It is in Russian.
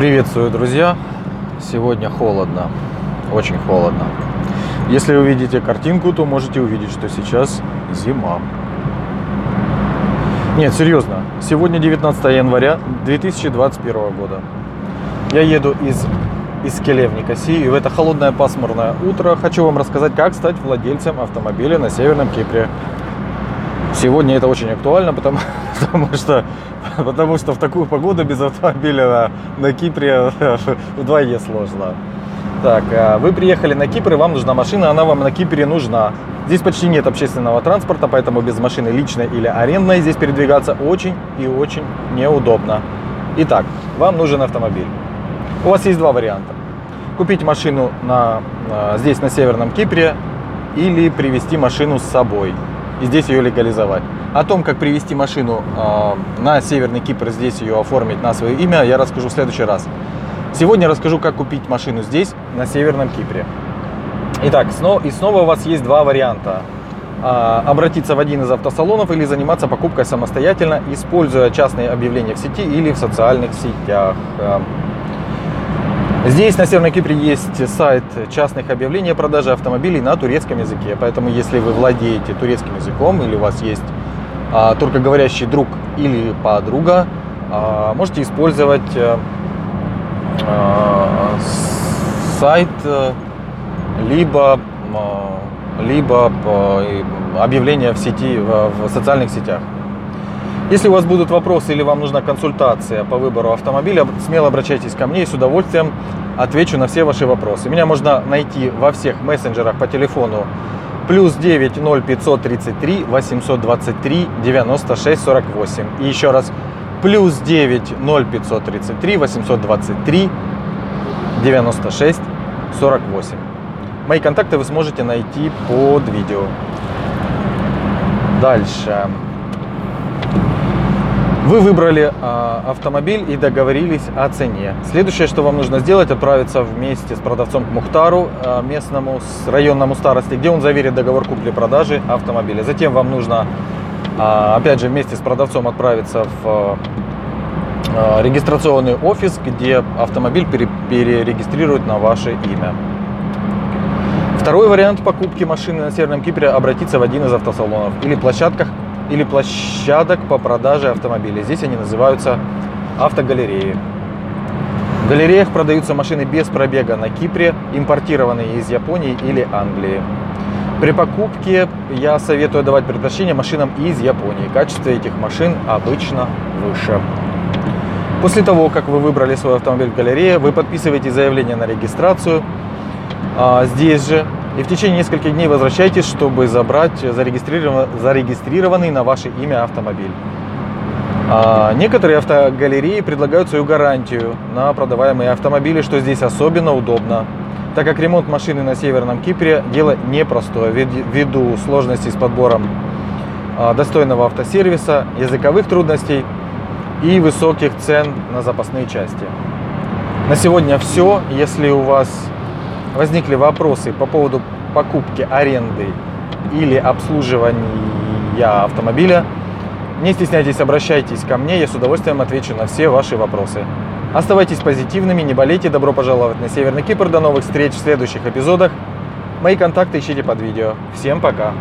Приветствую, друзья! Сегодня холодно, очень холодно. Если увидите картинку, то можете увидеть, что сейчас зима. Нет, серьезно. Сегодня 19 января 2021 года. Я еду из из Келе в Никосии, и в это холодное пасмурное утро хочу вам рассказать, как стать владельцем автомобиля на Северном Кипре. Сегодня это очень актуально, потому, потому, что, потому что в такую погоду без автомобиля на, на Кипре вдвойне сложно. Так, а вы приехали на Кипр, и вам нужна машина, она вам на Кипре нужна. Здесь почти нет общественного транспорта, поэтому без машины личной или арендной здесь передвигаться очень и очень неудобно. Итак, вам нужен автомобиль. У вас есть два варианта. Купить машину на, здесь, на Северном Кипре, или привезти машину с собой и здесь ее легализовать. О том, как привезти машину на Северный Кипр, здесь ее оформить на свое имя, я расскажу в следующий раз. Сегодня расскажу, как купить машину здесь, на Северном Кипре. Итак, снова, и снова у вас есть два варианта. Обратиться в один из автосалонов или заниматься покупкой самостоятельно, используя частные объявления в сети или в социальных сетях. Здесь на Северном Кипре есть сайт частных объявлений о продаже автомобилей на турецком языке. Поэтому, если вы владеете турецким языком или у вас есть а, туркоговорящий друг или подруга, а, можете использовать а, сайт либо, а, либо а, объявления в сети, в социальных сетях. Если у вас будут вопросы или вам нужна консультация по выбору автомобиля, смело обращайтесь ко мне и с удовольствием отвечу на все ваши вопросы. Меня можно найти во всех мессенджерах по телефону плюс 9 0533 823 96 48. И еще раз плюс 9 0533 823 96 48. Мои контакты вы сможете найти под видео. Дальше. Вы выбрали э, автомобиль и договорились о цене. Следующее, что вам нужно сделать, отправиться вместе с продавцом к Мухтару, э, местному, с районному старости, где он заверит договор купли-продажи автомобиля. Затем вам нужно, э, опять же, вместе с продавцом отправиться в э, регистрационный офис, где автомобиль пере, перерегистрируют на ваше имя. Второй вариант покупки машины на Северном Кипре – обратиться в один из автосалонов или площадках, или площадок по продаже автомобилей. Здесь они называются автогалереи. В галереях продаются машины без пробега на Кипре, импортированные из Японии или Англии. При покупке я советую давать предпочтение машинам из Японии. Качество этих машин обычно выше. После того, как вы выбрали свой автомобиль в галерее, вы подписываете заявление на регистрацию. А здесь же и в течение нескольких дней возвращайтесь, чтобы забрать зарегистрированный на ваше имя автомобиль. А некоторые автогалереи предлагают свою гарантию на продаваемые автомобили, что здесь особенно удобно, так как ремонт машины на Северном Кипре дело непростое ввиду сложностей с подбором а, достойного автосервиса, языковых трудностей и высоких цен на запасные части. На сегодня все. Если у вас возникли вопросы по поводу покупки, аренды или обслуживания автомобиля, не стесняйтесь, обращайтесь ко мне, я с удовольствием отвечу на все ваши вопросы. Оставайтесь позитивными, не болейте, добро пожаловать на Северный Кипр, до новых встреч в следующих эпизодах. Мои контакты ищите под видео. Всем пока!